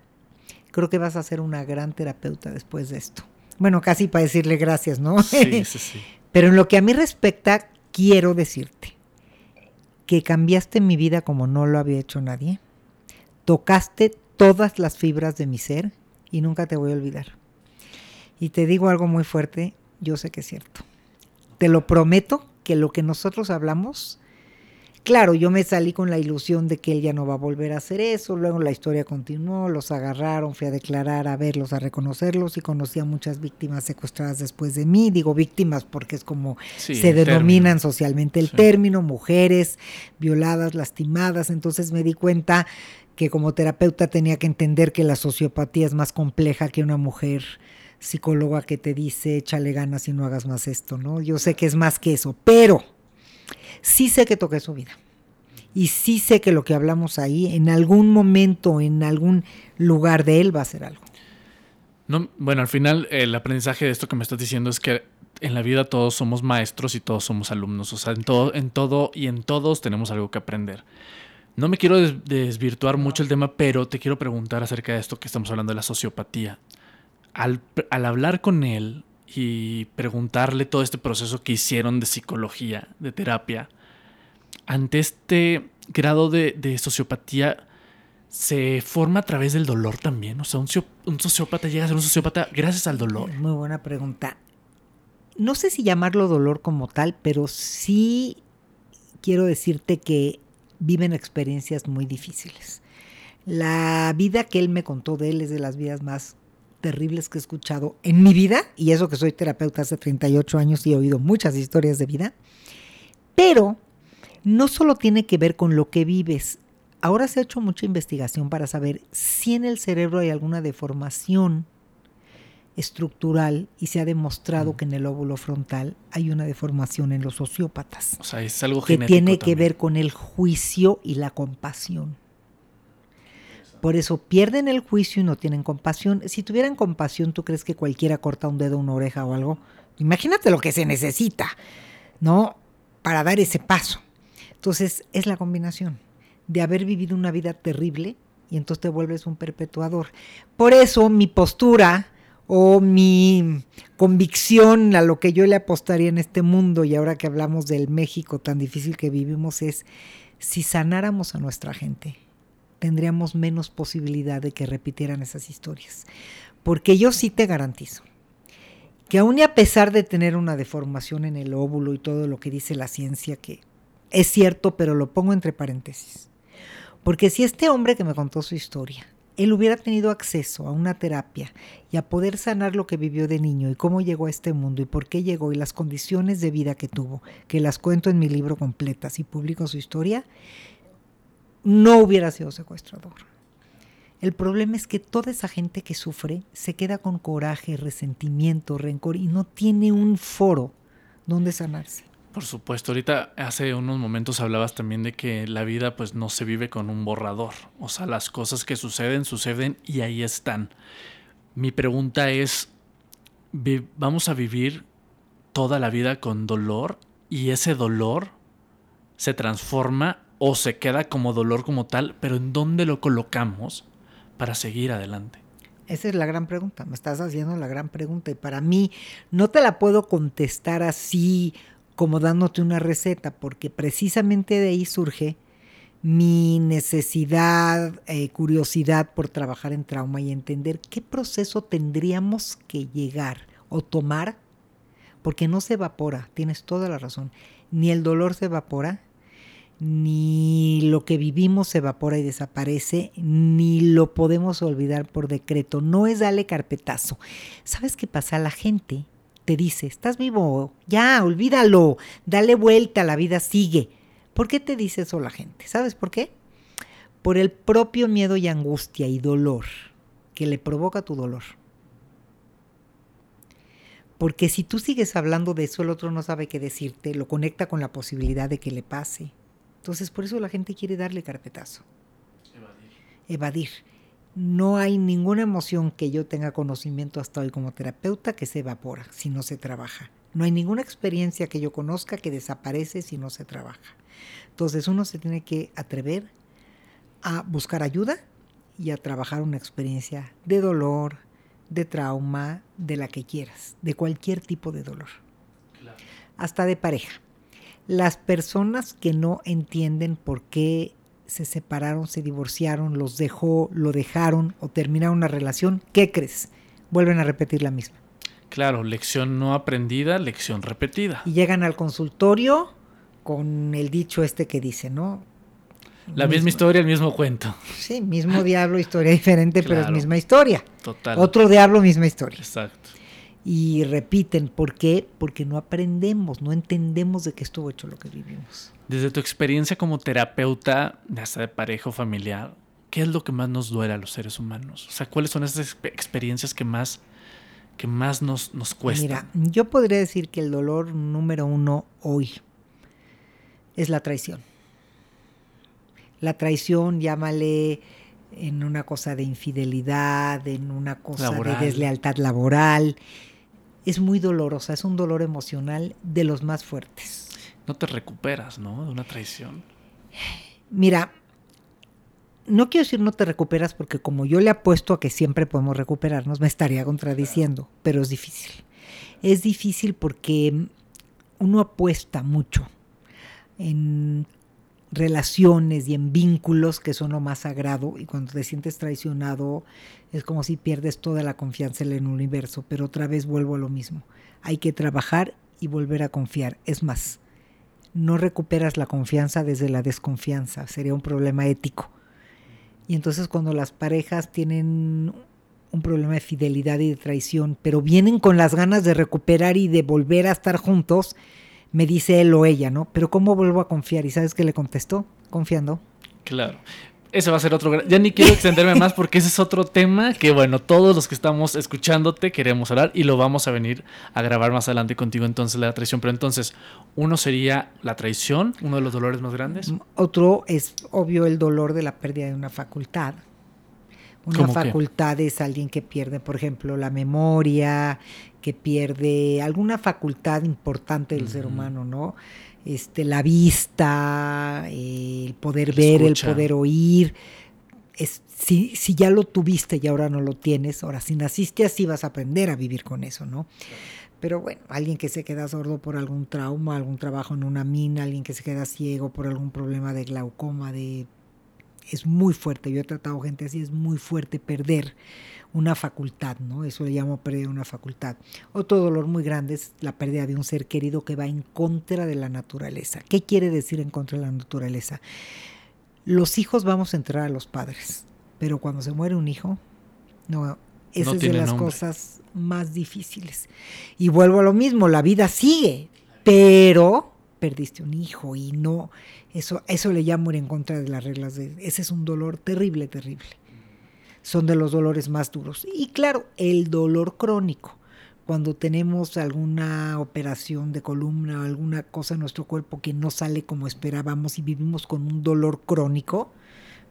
creo que vas a ser una gran terapeuta después de esto. Bueno, casi para decirle gracias, ¿no? Sí, sí, sí. Pero en lo que a mí respecta, quiero decirte, que cambiaste mi vida como no lo había hecho nadie. Tocaste todas las fibras de mi ser y nunca te voy a olvidar. Y te digo algo muy fuerte, yo sé que es cierto. Te lo prometo que lo que nosotros hablamos Claro, yo me salí con la ilusión de que él ya no va a volver a hacer eso, luego la historia continuó, los agarraron, fui a declarar, a verlos, a reconocerlos y conocí a muchas víctimas secuestradas después de mí, digo víctimas porque es como se denominan socialmente el término, mujeres violadas, lastimadas, entonces me di cuenta que como terapeuta tenía que entender que la sociopatía es más compleja que una mujer psicóloga que te dice échale ganas y no hagas más esto, ¿no? Yo sé que es más que eso, pero sí sé que toqué su vida. Y sí sé que lo que hablamos ahí, en algún momento, en algún lugar de él, va a ser algo. No, bueno, al final el aprendizaje de esto que me estás diciendo es que en la vida todos somos maestros y todos somos alumnos. O sea, en todo, en todo y en todos tenemos algo que aprender. No me quiero desvirtuar mucho el tema, pero te quiero preguntar acerca de esto que estamos hablando de la sociopatía. Al, al hablar con él, y preguntarle todo este proceso que hicieron de psicología, de terapia, ante este grado de, sociopatía, se forma a través del dolor también. O sea, un, un, sociópata llega a ser un sociópata gracias al dolor. Muy buena pregunta. No sé si llamarlo dolor como tal, pero sí quiero decirte que viven experiencias muy difíciles. La vida que él me contó de él es de las vidas más terribles que he escuchado en mi vida, y eso que soy terapeuta hace 38 años y he oído muchas historias de vida, pero no solo tiene que ver con lo que vives. Ahora se ha hecho mucha investigación para saber si en el cerebro hay alguna deformación estructural y se ha demostrado que en el óvulo frontal hay una deformación en los sociópatas. O sea, es algo que tiene que ver con el juicio y la compasión. Por eso pierden el juicio y no tienen compasión. Si tuvieran compasión, ¿tú crees que cualquiera corta un dedo, una oreja o algo? Imagínate lo que se necesita, ¿no? Para dar ese paso. Entonces, es la combinación de haber vivido una vida terrible y entonces te vuelves un perpetuador. Por eso mi postura o mi convicción a lo que yo le apostaría en este mundo y ahora que hablamos del México tan difícil que vivimos es si sanáramos a nuestra gente, tendríamos menos posibilidad de que repitieran esas historias. Porque yo sí te garantizo que aun y a pesar de tener una deformación en el óvulo y todo lo que dice la ciencia, que es cierto, pero lo pongo entre paréntesis, Porque si este hombre que me contó su historia, él hubiera tenido acceso a una terapia y a poder sanar lo que vivió de niño y cómo llegó a este mundo y por qué llegó y las condiciones de vida que tuvo, que las cuento en mi libro completas y publico su historia, no hubiera sido secuestrador. El problema es que toda esa gente que sufre se queda con coraje, resentimiento, rencor y no tiene un foro donde sanarse. Por supuesto, ahorita hace unos momentos hablabas también de que la vida pues no se vive con un borrador, o sea, las cosas que suceden suceden y ahí están. Mi pregunta es, ¿vamos a vivir toda la vida con dolor y ese dolor se transforma o se queda como dolor como tal, pero ¿en dónde lo colocamos para seguir adelante? Esa es la gran pregunta, me estás haciendo la gran pregunta y para mí no te la puedo contestar así como dándote una receta, porque precisamente de ahí surge mi necesidad, eh, curiosidad por trabajar en trauma y entender qué proceso tendríamos que llegar o tomar, porque no se evapora, tienes toda la razón, ni el dolor se evapora, ni lo que vivimos se evapora y desaparece, ni lo podemos olvidar por decreto, no es darle carpetazo. ¿Sabes qué pasa? La gente te dice, estás vivo, ya, olvídalo, dale vuelta, la vida sigue. ¿Por qué te dice eso la gente? ¿Sabes por qué? Por el propio miedo y angustia y dolor que le provoca tu dolor. Porque si tú sigues hablando de eso, el otro no sabe qué decirte, lo conecta con la posibilidad de que le pase. Entonces, por eso la gente quiere darle carpetazo. Evadir. Evadir no hay ninguna emoción que yo tenga conocimiento hasta hoy como terapeuta que se evapora si no se trabaja. No hay ninguna experiencia que yo conozca que desaparece si no se trabaja. Entonces uno se tiene que atrever a buscar ayuda y a trabajar una experiencia de dolor, de trauma, de la que quieras, de cualquier tipo de dolor. Hasta de pareja. Las personas que no entienden por qué se separaron, se divorciaron, los dejó, lo dejaron o terminaron una relación, ¿qué crees? Vuelven a repetir la misma. Claro, lección no aprendida, lección repetida. Y llegan al consultorio con el dicho este que dice, ¿no? La misma historia, el mismo cuento. Sí, mismo diablo, historia diferente, pero es misma historia. Total. Otro diablo, misma historia. Exacto. Y repiten, ¿por qué? Porque no aprendemos, no entendemos de qué estuvo hecho lo que vivimos. Desde tu experiencia como terapeuta, hasta de pareja o familiar, ¿qué es lo que más nos duele a los seres humanos? O sea, ¿cuáles son esas experiencias que más, que más nos, nos cuestan? Mira, yo podría decir que el dolor número uno hoy es la traición. La traición, llámale en una cosa de infidelidad, en una cosa de deslealtad laboral. Es muy dolorosa, es un dolor emocional de los más fuertes no te recuperas, ¿no? De una traición. Mira, no quiero decir no te recuperas porque como yo le apuesto a que siempre podemos recuperarnos, me estaría contradiciendo, pero es difícil. Es difícil porque uno apuesta mucho en relaciones y en vínculos que son lo más sagrado y cuando te sientes traicionado es como si pierdes toda la confianza en el universo, pero otra vez vuelvo a lo mismo. Hay que trabajar y volver a confiar. Es más, no recuperas la confianza desde la desconfianza, sería un problema ético. Y entonces cuando las parejas tienen un problema de fidelidad y de traición, pero vienen con las ganas de recuperar y de volver a estar juntos, me dice él o ella, ¿no? Pero ¿cómo vuelvo a confiar? ¿Y sabes qué le contestó? Confiando. Claro. Ese va a ser otro. Ya ni quiero extenderme más porque ese es otro tema que, bueno, todos los que estamos escuchándote queremos hablar y lo vamos a venir a grabar más adelante contigo. Entonces, la traición. Pero entonces, uno sería la traición, uno de los dolores más grandes. Otro es, obvio, el dolor de la pérdida de una facultad. Una facultad es alguien que pierde, por ejemplo, la memoria, que pierde alguna facultad importante del ser humano, ¿no? este, la vista, el poder ver, el poder oír. Es, si, si, ya lo tuviste y ahora no lo tienes, ahora si naciste así vas a aprender a vivir con eso, ¿no? Pero bueno, alguien que se queda sordo por algún trauma, algún trabajo en una mina, alguien que se queda ciego por algún problema de glaucoma, de es muy fuerte. Yo he tratado gente así, es muy fuerte perder una facultad, ¿no? Eso le llamo perder una facultad. Otro dolor muy grande es la pérdida de un ser querido que va en contra de la naturaleza. ¿Qué quiere decir en contra de la naturaleza? Los hijos vamos a entrar a los padres, pero cuando se muere un hijo, no, esa No es de las nombre. cosas más difíciles. Y vuelvo a lo mismo, la vida sigue, pero perdiste un hijo y no, eso, eso le llamo ir en contra de las reglas de, ese es un dolor terrible, terrible. Son de los dolores más duros. Y claro, el dolor crónico, cuando tenemos alguna operación de columna o alguna cosa en nuestro cuerpo que no sale como esperábamos y vivimos con un dolor crónico,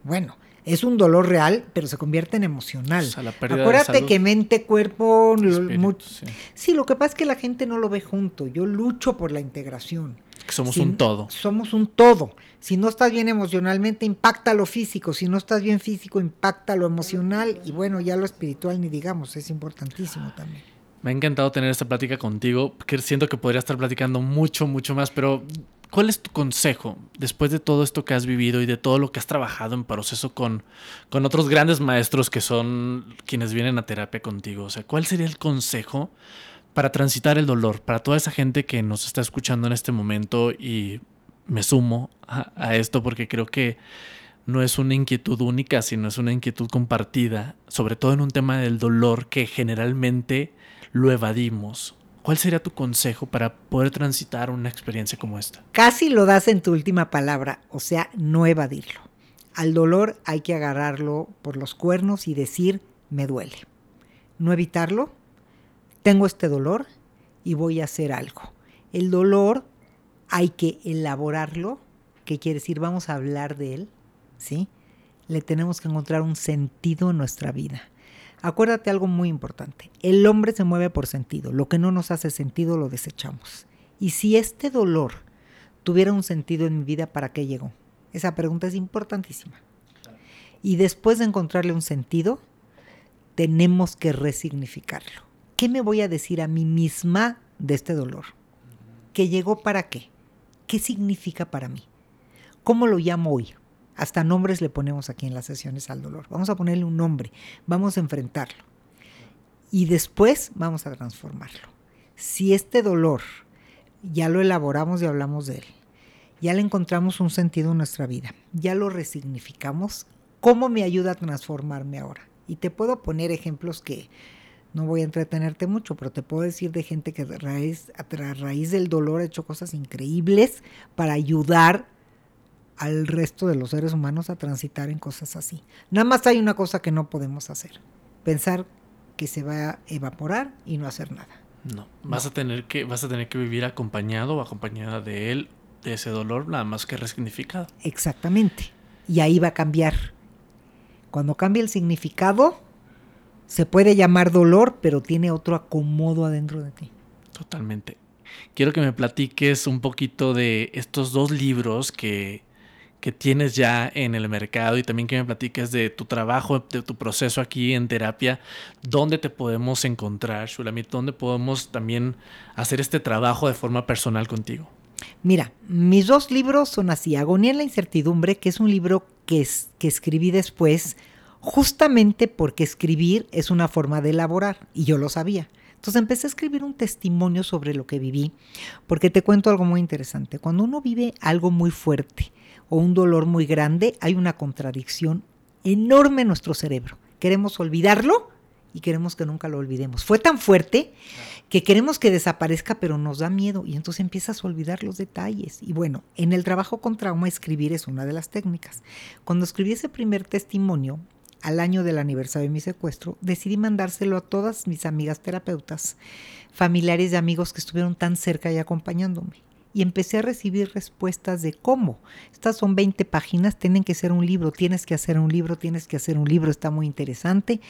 bueno, es un dolor real, pero se convierte en emocional. O sea, la pérdida de Acuérdate salud. que mente, cuerpo, Espíritu, sí. sí, lo que pasa es que la gente no lo ve junto. Yo lucho por la integración. Que somos Si- un todo. Somos un todo. Si no estás bien emocionalmente, impacta lo físico. Si no estás bien físico, impacta lo emocional. Y bueno, ya lo espiritual ni digamos, es importantísimo también. Me ha encantado tener esta plática contigo, que siento que podría estar platicando mucho, mucho más, pero ¿cuál es tu consejo después de todo esto que has vivido y de todo lo que has trabajado en proceso con, con otros grandes maestros que son quienes vienen a terapia contigo? O sea, ¿cuál sería el consejo para transitar el dolor, para toda esa gente que nos está escuchando en este momento y me sumo a, a esto porque creo que no es una inquietud única, sino es una inquietud compartida, sobre todo en un tema del dolor que generalmente lo evadimos. ¿Cuál sería tu consejo para poder transitar una experiencia como esta? Casi lo das en tu última palabra, o sea, no evadirlo. Al dolor hay que agarrarlo por los cuernos y decir, me duele. No evitarlo. Tengo este dolor y voy a hacer algo. El dolor hay que elaborarlo, que quiere decir, vamos a hablar de él, ¿sí? Le tenemos que encontrar un sentido en nuestra vida. Acuérdate algo muy importante. El hombre se mueve por sentido. Lo que no nos hace sentido lo desechamos. Y si este dolor tuviera un sentido en mi vida, ¿para qué llegó? Esa pregunta es importantísima. Y después de encontrarle un sentido, tenemos que resignificarlo. ¿Qué me voy a decir a mí misma de este dolor? ¿Que llegó para qué? ¿Qué significa para mí? ¿Cómo lo llamo hoy? Hasta nombres le ponemos aquí en las sesiones al dolor. Vamos a ponerle un nombre, vamos a enfrentarlo. Y después vamos a transformarlo. Si este dolor ya lo elaboramos y hablamos de él, ya le encontramos un sentido en nuestra vida, ya lo resignificamos, ¿cómo me ayuda a transformarme ahora? Y te puedo poner ejemplos que no voy a entretenerte mucho, pero te puedo decir de gente que a raíz, a raíz del dolor ha hecho cosas increíbles para ayudar al resto de los seres humanos a transitar en cosas así. Nada más hay una cosa que no podemos hacer, pensar que se va a evaporar y no hacer nada. No, vas a tener que vas a tener que vivir acompañado o acompañada de él, de ese dolor, nada más que resignificado. Exactamente. Y ahí va a cambiar. Cuando cambia el significado, se puede llamar dolor, pero tiene otro acomodo adentro de ti. Totalmente. Quiero que me platiques un poquito de estos dos libros que, que tienes ya en el mercado y también que me platiques de tu trabajo, de tu proceso aquí en terapia, dónde te podemos encontrar, Shulamit, dónde podemos también hacer este trabajo de forma personal contigo. Mira, mis dos libros son así. Agonía en la incertidumbre, que es un libro que, que escribí después, justamente porque escribir es una forma de elaborar, y yo lo sabía. Entonces empecé a escribir un testimonio sobre lo que viví, porque te cuento algo muy interesante. Cuando uno vive algo muy fuerte o un dolor muy grande, hay una contradicción enorme en nuestro cerebro. Queremos olvidarlo y queremos que nunca lo olvidemos. Fue tan fuerte que queremos que desaparezca, pero nos da miedo y entonces empiezas a olvidar los detalles. Y bueno, en el trabajo con trauma, escribir es una de las técnicas. Cuando escribí ese primer testimonio, al año del aniversario de mi secuestro, decidí mandárselo a todas mis amigas terapeutas, familiares y amigos que estuvieron tan cerca y acompañándome. Y empecé a recibir respuestas de cómo. Estas son 20 páginas, tienen que ser un libro, tienes que hacer un libro, tienes que hacer un libro, está muy interesante.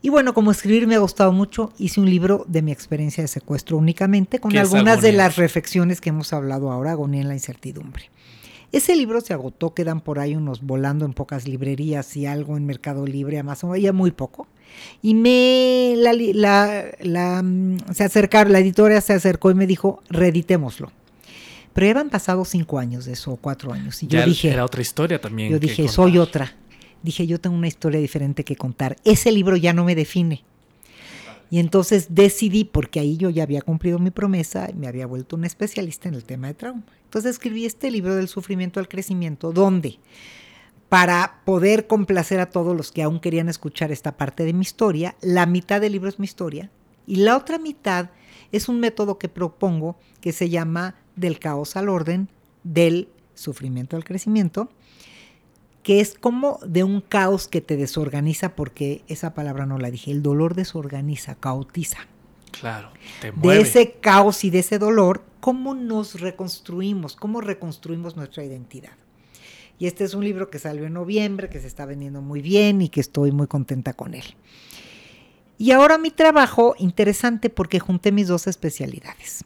Y bueno, como escribir me ha gustado mucho, hice un libro de mi experiencia de secuestro únicamente, con ¿Qué es algunas de las reflexiones que hemos hablado ahora, agonía en la incertidumbre. Ese libro se agotó, quedan por ahí unos volando en pocas librerías y algo en Mercado Libre, Amazon, ya muy poco. Y me la, la- la, mm, se acercaron, la editora se acercó y me dijo, reeditémoslo. Pero ya habían pasado cinco años de eso, o cuatro años. Y yo Ya dije, era otra historia también. yo dije, contar. soy otra. Dije, yo tengo una historia diferente que contar. Ese libro ya no me define. Y entonces decidí, porque ahí yo ya había cumplido mi promesa y me había vuelto un especialista en el tema de trauma. Entonces escribí este libro del sufrimiento al crecimiento, donde para poder complacer a todos los que aún querían escuchar esta parte de mi historia, la mitad del libro es mi historia y la otra mitad es un método que propongo que se llama del caos al orden, del sufrimiento al crecimiento, que es como de un caos que te desorganiza, porque esa palabra no la dije, el dolor desorganiza, caotiza. Claro, te De ese caos y de ese dolor, ¿cómo nos reconstruimos? ¿Cómo reconstruimos nuestra identidad? Y este es un libro que salió en noviembre, que se está vendiendo muy bien y que estoy muy contenta con él. Y ahora mi trabajo, interesante porque junté mis dos especialidades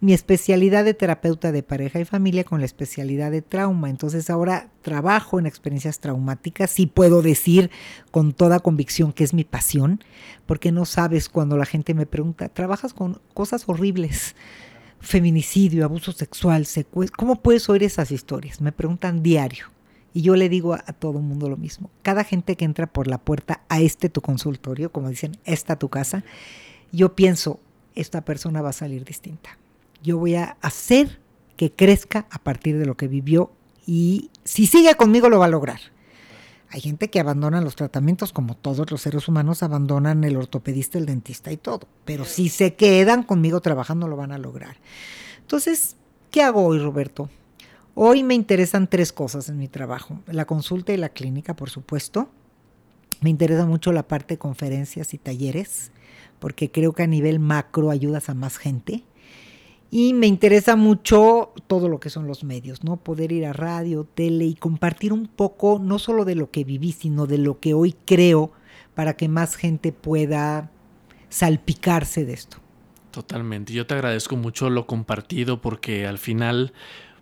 mi especialidad de terapeuta de pareja y familia con la especialidad de trauma. Entonces ahora trabajo en experiencias traumáticas. Sí puedo decir con toda convicción que es mi pasión, porque no sabes cuando la gente me pregunta, ¿trabajas con cosas horribles? Feminicidio, abuso sexual, secuestro. ¿Cómo puedes oír esas historias? Me preguntan diario. Y yo le digo a, todo el mundo lo mismo. Cada gente que entra por la puerta a este tu consultorio, como dicen, esta tu casa, yo pienso, esta persona va a salir distinta yo voy a hacer que crezca a partir de lo que vivió y si sigue conmigo lo va a lograr. Hay gente que abandona los tratamientos como todos los seres humanos abandonan el ortopedista, el dentista y todo, pero si se quedan conmigo trabajando lo van a lograr. Entonces, ¿qué hago hoy, Roberto? Hoy me interesan tres cosas en mi trabajo. La consulta y la clínica, por supuesto. Me interesa mucho la parte de conferencias y talleres, porque creo que a nivel macro ayudas a más gente y me interesa mucho todo lo que son los medios, ¿no? Poder ir a radio, tele y compartir un poco, no solo de lo que viví, sino de lo que hoy creo, para que más gente pueda salpicarse de esto. Totalmente. Yo te agradezco mucho lo compartido porque al final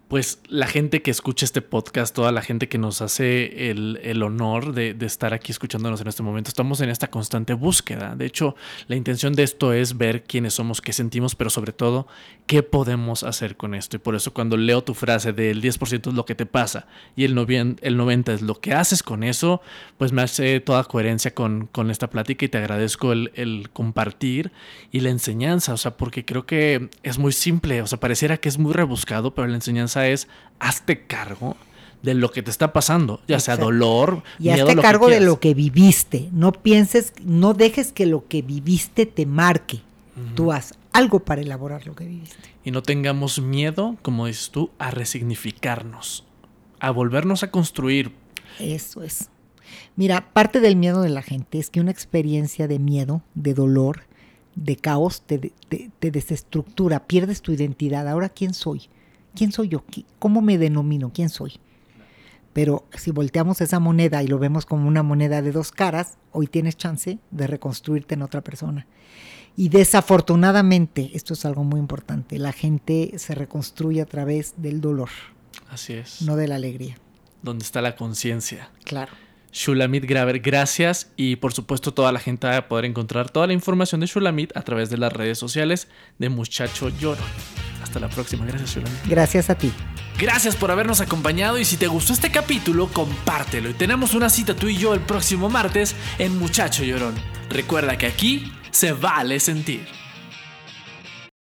pues la gente que escucha este podcast, toda la gente que nos hace el, honor de, estar aquí escuchándonos en este momento, estamos en esta constante búsqueda. De hecho, la intención de esto es ver quiénes somos, qué sentimos, pero sobre todo, qué podemos hacer con esto. Y por eso cuando leo tu frase del 10% es lo que te pasa y el, el 90% es lo que haces con eso, pues me hace toda coherencia con, con esta plática y te agradezco el, el compartir y la enseñanza, o sea, porque creo que es muy simple, o sea, pareciera que es muy rebuscado, pero la enseñanza es hazte cargo de lo que te está pasando, ya sea dolor, y hazte cargo de lo que viviste. No pienses, no dejes que lo que viviste te marque. Tú haz algo para elaborar lo que viviste. Y no tengamos miedo, como dices tú, a resignificarnos, a volvernos a construir. Eso es. Mira, parte del miedo de la gente es que una experiencia de miedo, de dolor, de caos, te, te desestructura, pierdes tu identidad. Ahora, ¿quién soy? ¿Quién soy yo? ¿Cómo me denomino? ¿Quién soy? Pero si volteamos esa moneda y lo vemos como una moneda de dos caras, hoy tienes chance de reconstruirte en otra persona. Y desafortunadamente, esto es algo muy importante, la gente se reconstruye a través del dolor. Así es. No de la alegría. Donde está la conciencia. Claro. Shulamit Graver, gracias y por supuesto toda la gente va a poder encontrar toda la información de Shulamit a través de las redes sociales de Muchacho Lloro. Hasta la próxima, gracias Shulamit. Gracias a ti. Gracias por habernos acompañado y si te gustó este capítulo, compártelo y tenemos una cita tú y yo el próximo martes en Muchacho Llorón. Recuerda que aquí se vale sentir.